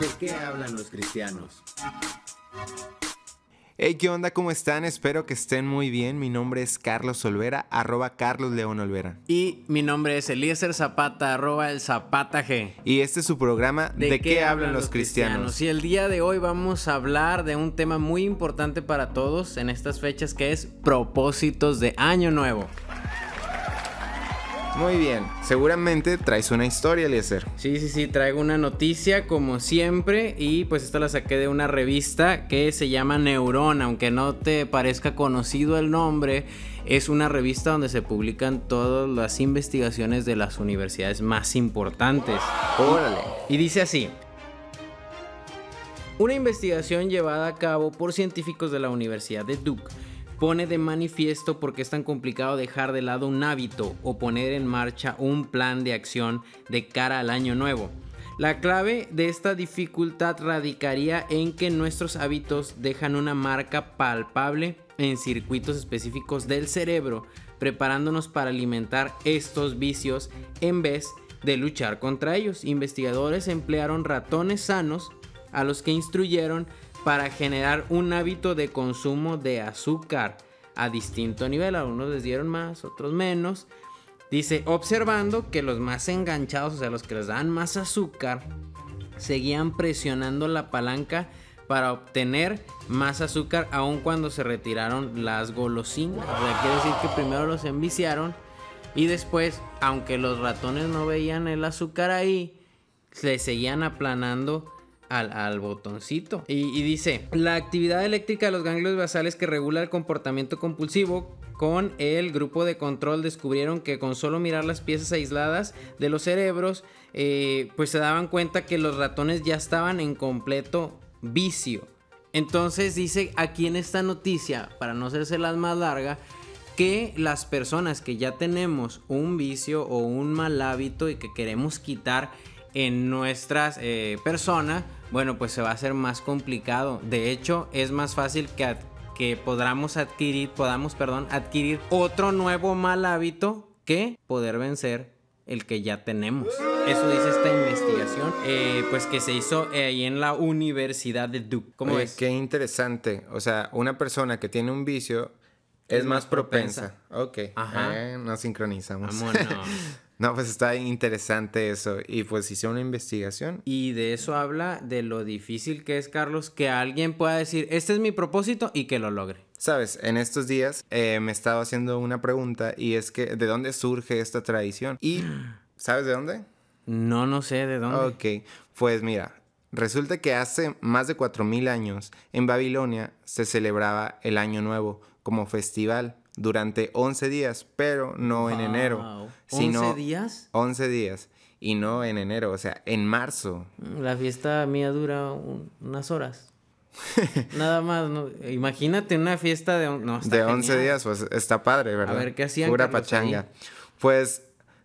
¿De qué hablan los cristianos? Hey, ¿qué onda? ¿Cómo están? Espero que estén muy bien. Mi nombre es Carlos Olvera, arroba Carlos León Olvera. Y mi nombre es Eliezer Zapata, arroba el Zapata G. Y este es su programa ¿De, qué, hablan los cristianos? Y el día de hoy vamos a hablar de un tema muy importante para todos en estas fechas que es propósitos de Año Nuevo. Muy bien, seguramente traes una historia, Eliezer. Sí, sí, sí, traigo una noticia como siempre y pues esta la saqué de una revista que se llama Neurona, aunque no te parezca conocido el nombre, es una revista donde se publican todas las investigaciones de las universidades más importantes. Órale. Y dice así. Una investigación llevada a cabo por científicos de la Universidad de Duke pone de manifiesto por qué es tan complicado dejar de lado un hábito o poner en marcha un plan de acción de cara al año nuevo. La clave de esta dificultad radicaría en que nuestros hábitos dejan una marca palpable en circuitos específicos del cerebro, preparándonos para alimentar estos vicios en vez de luchar contra ellos. Investigadores emplearon ratones sanos a los que instruyeron para generar un hábito de consumo de azúcar a distinto nivel. Algunos les dieron más, otros menos. Dice, observando que los más enganchados, o sea, los que les dan más azúcar, seguían presionando la palanca para obtener más azúcar aun cuando se retiraron las golosinas. O sea, quiere decir que primero los enviciaron y después, aunque los ratones no veían el azúcar ahí, se seguían aplanando al, botoncito. Y, dice, la actividad eléctrica de los ganglios basales que regula el comportamiento compulsivo con el grupo de control descubrieron que con solo mirar las piezas aisladas de los cerebros, eh, pues se daban cuenta que los ratones ya estaban en completo vicio. Entonces dice aquí en esta noticia, para no hacerse las más larga, que las personas que ya tenemos un vicio o un mal hábito y que queremos quitar en nuestras eh, personas, bueno, pues se va a hacer más complicado. De hecho, es más fácil que, que podamos adquirir, podamos, perdón, adquirir otro nuevo mal hábito que poder vencer el que ya tenemos. Eso dice esta investigación, eh, pues que se hizo ahí en la Universidad de Duke. ¿Cómo ves? Qué interesante. O sea, una persona que tiene un vicio es, más, propensa. Ok. Ajá. Eh, nos sincronizamos. Vámonos. No, pues está interesante eso. Y pues hice una investigación. Y de eso habla de lo difícil que es, Carlos, que alguien pueda decir, este es mi propósito y que lo logre. Sabes, en estos días eh, me estaba haciendo una pregunta y es que, ¿de dónde surge esta tradición? Y, ¿sabes de dónde? No, no sé de dónde. Ok, pues mira, resulta que hace más de 4.000 años en Babilonia se celebraba el Año Nuevo como festival durante 11 días, pero no en enero. Sino ¿11 días? 11 días. Y no en enero, o sea, en marzo. La fiesta mía dura unas horas. Nada más, imagínate una fiesta de, no, de 11 días, pues está padre, ¿verdad? A ver, ¿qué hacían? Pura pachanga. Pues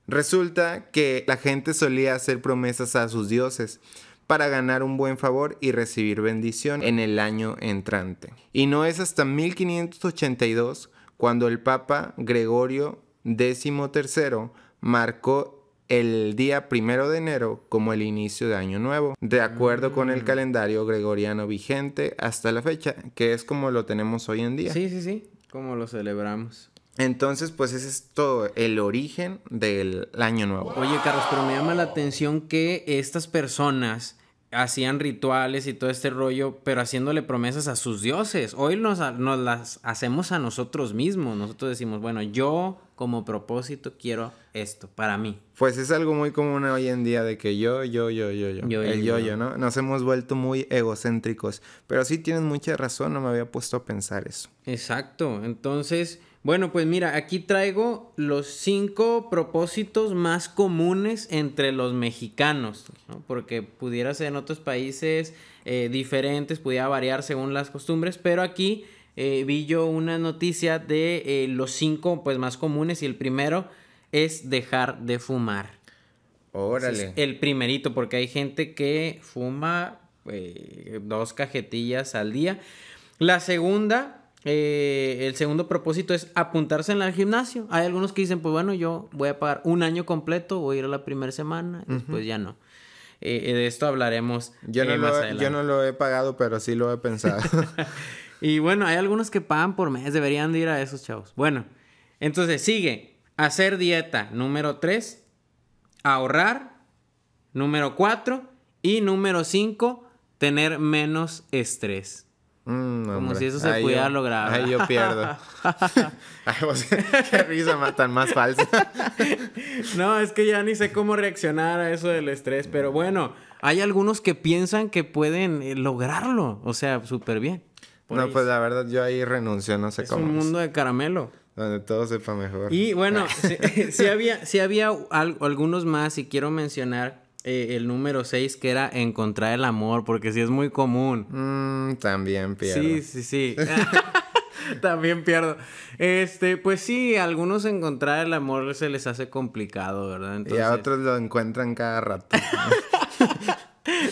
resulta que la gente solía hacer promesas a sus dioses para ganar un buen favor y recibir bendición en el año entrante. Y no es hasta 1582 cuando el Papa Gregorio XIII marcó el día primero de enero como el inicio de Año Nuevo, de acuerdo con el mm. calendario gregoriano vigente hasta la fecha, que es como lo tenemos hoy en día. Sí, sí, sí, como lo celebramos. Entonces, pues ese es todo el origen del Año Nuevo. Oye, Carlos, pero me llama la atención que estas personas hacían rituales y todo este rollo, pero haciéndole promesas a sus dioses. Hoy nos, nos, las hacemos a nosotros mismos. Nosotros decimos, bueno, yo como propósito quiero esto para mí. Pues es algo muy común hoy en día de que yo, yo, yo, yo, yo. yo el yo, yo, ¿no? Nos hemos vuelto muy egocéntricos. Pero sí tienes mucha razón, no me había puesto a pensar eso. Exacto. Entonces bueno, pues mira, aquí traigo los cinco propósitos más comunes entre los mexicanos, porque pudiera ser en otros países eh, diferentes, pudiera variar según las costumbres, pero aquí eh, vi yo una noticia de eh, los cinco pues, más comunes y el primero es dejar de fumar. Órale. el primerito, porque hay gente que fuma dos cajetillas al día. La segunda eh, el segundo propósito es apuntarse en el gimnasio. Hay algunos que dicen, pues bueno, yo voy a pagar un año completo, voy a ir a la primera semana, después ya no. eh, de esto hablaremos yo no, eh, lo, más adelante. yo no lo he pagado, pero sí lo he pensado. Y bueno, hay algunos que pagan por mes, deberían de ir a esos chavos. Bueno, entonces sigue, hacer dieta, número 3, ahorrar, número 4 y número 5, tener menos estrés. Mm, Como si eso se Ahí pudiera yo- lograr, Ahí yo pierdo. Ay, qué risa más tan más falsa. No, es que ya ni sé cómo reaccionar a eso del estrés, pero bueno, hay algunos que piensan que pueden eh, lograrlo, o sea, súper bien. No, pues la verdad yo ahí renuncio, no sé es cómo. un es. mundo de caramelo. Donde todo sepa mejor. Y bueno, sí, sí había, sí había al- algunos más y quiero mencionar eh, el número 6 que era encontrar el amor, porque sí es muy común. Mm, también pierdo. Sí, sí, sí. También pierdo. Este, pues sí, a algunos encontrar el amor se les hace complicado, ¿verdad? Y a otros lo encuentran cada rato.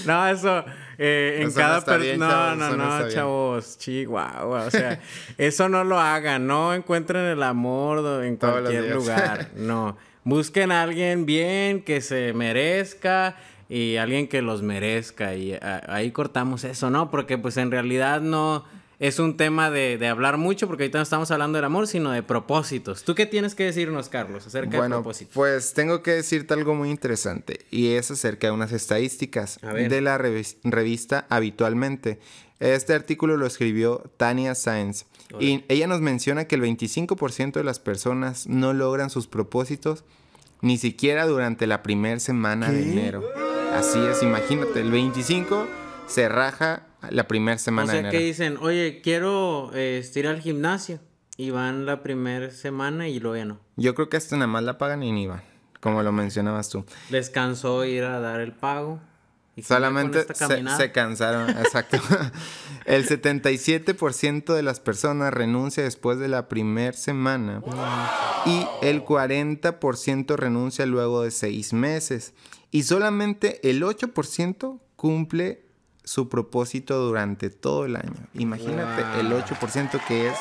No, eso eh, en Eso cada bien, No, chavos, no, no no, chavos. Chihuahua. O sea, eso no lo hagan. No encuentren el amor en Todos cualquier lugar. No. Busquen a alguien bien que se merezca y alguien que los merezca. Y a- ahí cortamos eso, ¿no? Porque pues en realidad no es un tema de, de hablar mucho porque ahorita no estamos hablando del amor, sino de propósitos. ¿Tú qué tienes que decirnos, Carlos, acerca de Bueno, propósitos? pues tengo que decirte algo muy interesante y es acerca de unas estadísticas de la revis- revista Habitualmente. Este artículo lo escribió Tania Sáenz y ella nos menciona que el 25% de las personas no logran sus propósitos ni siquiera durante la primera semana de enero. Así es, imagínate, el 25 se raja la primera O semana de sea enero. que dicen, oye, quiero eh, ir al gimnasio. Y van la primera semana y luego ya no. Yo creo que hasta nada más la pagan y ni van, como lo mencionabas tú. Descansó ir a dar el pago. Y Solamente se, se cansaron, exacto. El 77% de las personas renuncia después de la primera semana y el 40% renuncia luego de seis meses. Y solamente el 8% cumple su propósito durante todo el año. Imagínate el 8% que es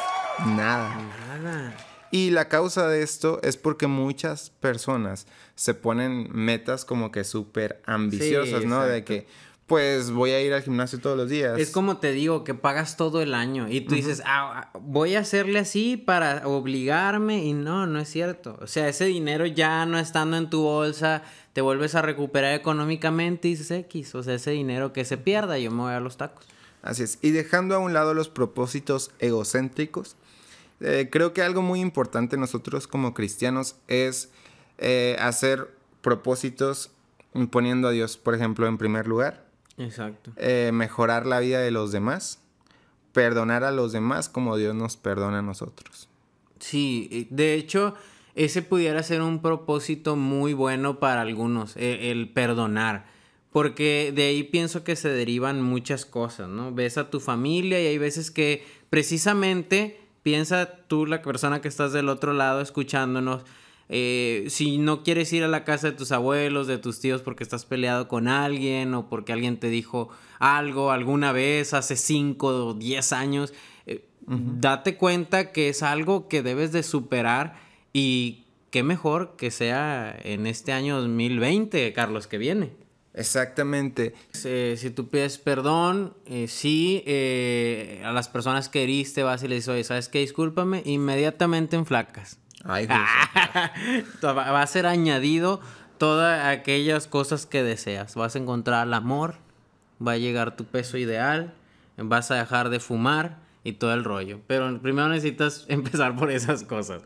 nada. Nada. Y la causa de esto es porque muchas personas se ponen metas como que súper ambiciosas, Sí, ¿no? De que, pues voy a ir al gimnasio todos los días. Es como te digo, que pagas todo el año. Y tú dices, ah, ah, voy a hacerle así para obligarme. Y no, no es cierto. O sea, ese dinero ya no estando en tu bolsa, te vuelves a recuperar económicamente y dices X. O sea, ese dinero que se pierda, yo me voy a los tacos. Así es. Y dejando a un lado los propósitos egocéntricos, eh, creo que algo muy importante nosotros como cristianos es eh, hacer propósitos poniendo a Dios, por ejemplo, en primer lugar. Exacto. eh, mejorar la vida de los demás, perdonar a los demás como Dios nos perdona a nosotros. Sí, de hecho, ese pudiera ser un propósito muy bueno para algunos, e- el, perdonar. Porque de ahí pienso que se derivan muchas cosas, ¿no? Ves a tu familia y hay veces que precisamente piensa tú, la persona que estás del otro lado escuchándonos, eh, si no quieres ir a la casa de tus abuelos, de tus tíos porque estás peleado con alguien o porque alguien te dijo algo alguna vez hace 5 o 10 años, eh, date cuenta que es algo que debes de superar y qué mejor que sea en este año 2020, Carlos, que viene. Exactamente. Eh, si tú pides perdón, eh, sí, eh, a las personas que heriste vas y le dices, oye, ¿sabes qué? Discúlpame, inmediatamente en flacas. Ay, Va a ser añadido todas aquellas cosas que deseas. Vas a encontrar el amor, va a llegar tu peso ideal, vas a dejar de fumar y todo el rollo. Pero primero necesitas empezar por esas cosas.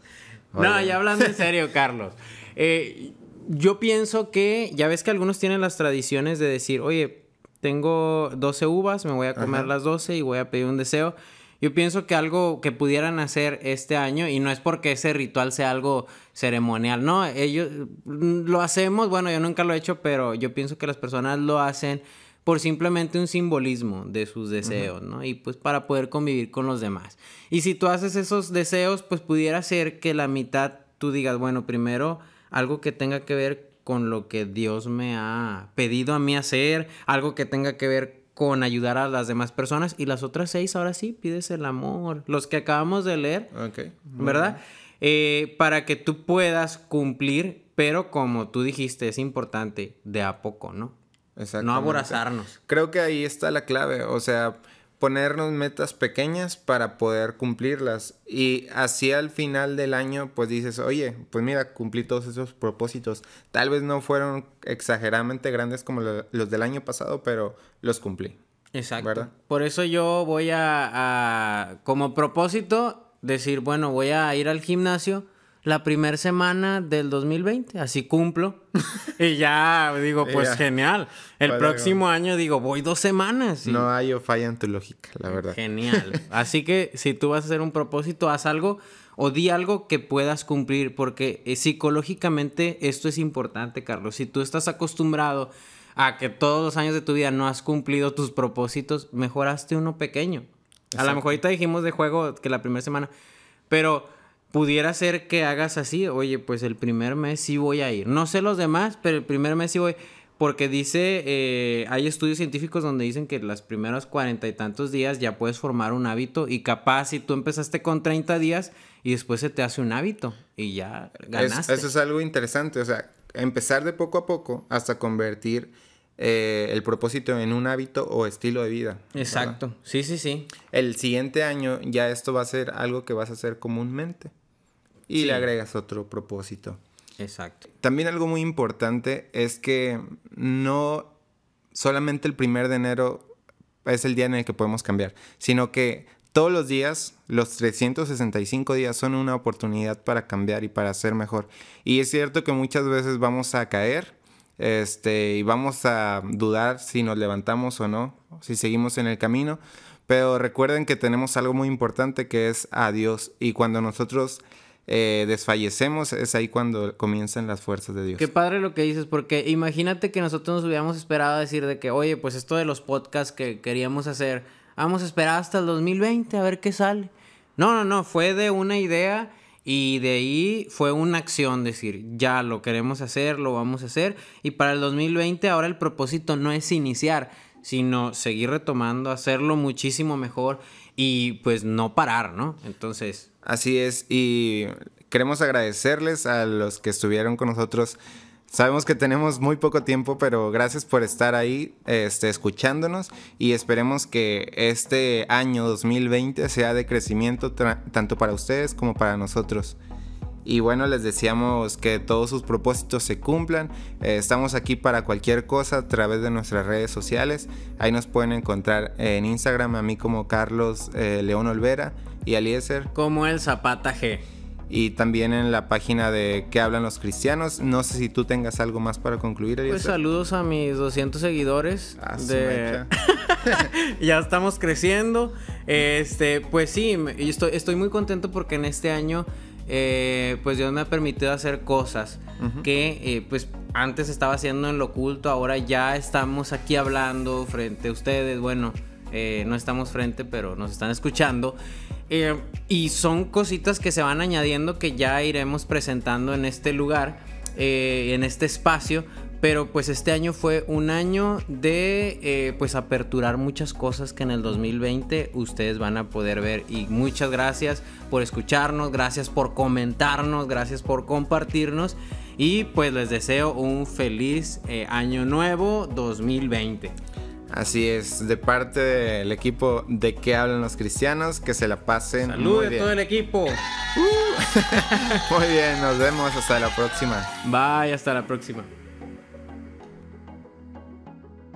No, ya hablando en serio, Carlos. Eh, yo pienso que, ya ves que algunos tienen las tradiciones de decir, oye, tengo 12 uvas, me voy a comer Ajá. las 12 y voy a pedir un deseo. Yo pienso que algo que pudieran hacer este año, y no es porque ese ritual sea algo ceremonial, no, ellos mm, lo hacemos, bueno, yo nunca lo he hecho, pero yo pienso que las personas lo hacen por simplemente un simbolismo de sus deseos, ¿no? Y pues para poder convivir con los demás. Y si tú haces esos deseos, pues pudiera ser que la mitad tú digas, bueno, primero algo que tenga que ver con lo que Dios me ha pedido a mí hacer, algo que tenga que ver con ayudar a las demás personas y las otras seis ahora sí pides el amor, los que acabamos de leer, Ok. ¿verdad? Eh, para que tú puedas cumplir, pero como tú dijiste, es importante, de a poco, ¿no? No aborazarnos. Creo que ahí está la clave, o sea, ponernos metas pequeñas para poder cumplirlas y así al final del año pues dices, oye, pues mira, cumplí todos esos propósitos. Tal vez no fueron exageradamente grandes como lo- los del año pasado, pero los cumplí. Exacto. ¿Verdad? Por eso yo voy a, a, como propósito, decir, bueno, voy a ir al gimnasio la primera semana del 2020, así cumplo. y ya digo, pues genial. El Vale, próximo año digo, voy dos semanas. y- No hay o falla en tu lógica, la verdad. Genial. Así que si tú vas a hacer un propósito, haz algo o di algo que puedas cumplir, porque eh, psicológicamente esto es importante, Carlos. Si tú estás acostumbrado a que todos los años de tu vida no has cumplido tus propósitos, mejoraste uno pequeño. A lo mejor ahorita dijimos de juego que la primera semana, pero pudiera ser que hagas así, oye, pues el primer mes sí voy a ir. No sé los demás, pero el primer mes sí voy. Porque dice, eh, hay estudios científicos donde dicen que los primeros cuarenta y tantos días ya puedes formar un hábito y capaz si tú empezaste con 30 días y después se te hace un hábito y ya Es- ganaste. eso es algo interesante, o sea, empezar de poco a poco hasta convertir eh, el propósito en un hábito o estilo de vida. ¿verdad? Exacto, sí, sí, sí. El siguiente año ya esto va a ser algo que vas a hacer comúnmente y Sí. le agregas otro propósito. Exacto. También algo muy importante es que no solamente el primer de enero es el día en el que podemos cambiar, sino que todos los días, los 365 días son una oportunidad para cambiar y para ser mejor. Y es cierto que muchas veces vamos a caer este, y vamos a dudar si nos levantamos o no, si seguimos en el camino. Pero recuerden que tenemos algo muy importante que es a Dios. Y cuando nosotros eh, desfallecemos, es ahí cuando comienzan las fuerzas de Dios. Qué padre lo que dices, porque imagínate que nosotros nos hubiéramos esperado a decir de que, oye, pues esto de los podcasts que queríamos hacer, vamos a esperar hasta el 2020 a ver qué sale. No, no, no, fue de una idea y de ahí fue una acción, decir, ya lo queremos hacer, lo vamos a hacer. Y para el 2020 ahora el propósito no es iniciar, sino seguir retomando, hacerlo muchísimo mejor y pues no parar, ¿no? Entonces, Así es, y queremos agradecerles a los que estuvieron con nosotros. Sabemos que tenemos muy poco tiempo, pero gracias por estar ahí, este, escuchándonos y esperemos que este año 2020 sea de crecimiento tanto para ustedes como para nosotros. Y bueno, les deseamos que todos sus propósitos se cumplan. Eh, estamos aquí para cualquier cosa a través de nuestras redes sociales. Ahí nos pueden encontrar en Instagram a mí como Carlos eh, León Olvera y Eliezer como el Zapata G. y también en la página de ¿Qué hablan los cristianos? No sé si tú tengas algo más para concluir, Pues Eliezer. saludos a mis 200 seguidores. Ah, de... ya estamos creciendo. Este, pues sí, estoy, estoy muy contento porque en este año, eh, pues Dios me ha permitido hacer cosas que, eh, pues antes estaba haciendo en lo oculto, ahora ya estamos aquí hablando frente a ustedes. Bueno, eh, no estamos frente, pero nos están escuchando. Eh, y son cositas que se van añadiendo que ya iremos presentando en este lugar, eh, en este espacio. Pero pues este año fue un año de eh, pues aperturar muchas cosas que en el 2020 ustedes van a poder ver. Y muchas gracias por escucharnos, gracias por comentarnos, gracias por compartirnos. Y pues les deseo un feliz año nuevo 2020. Así es, de parte del equipo de ¿Qué hablan los cristianos? Que se la pasen Saludos a todo el equipo. Muy bien, nos vemos hasta la próxima. Bye, hasta la próxima.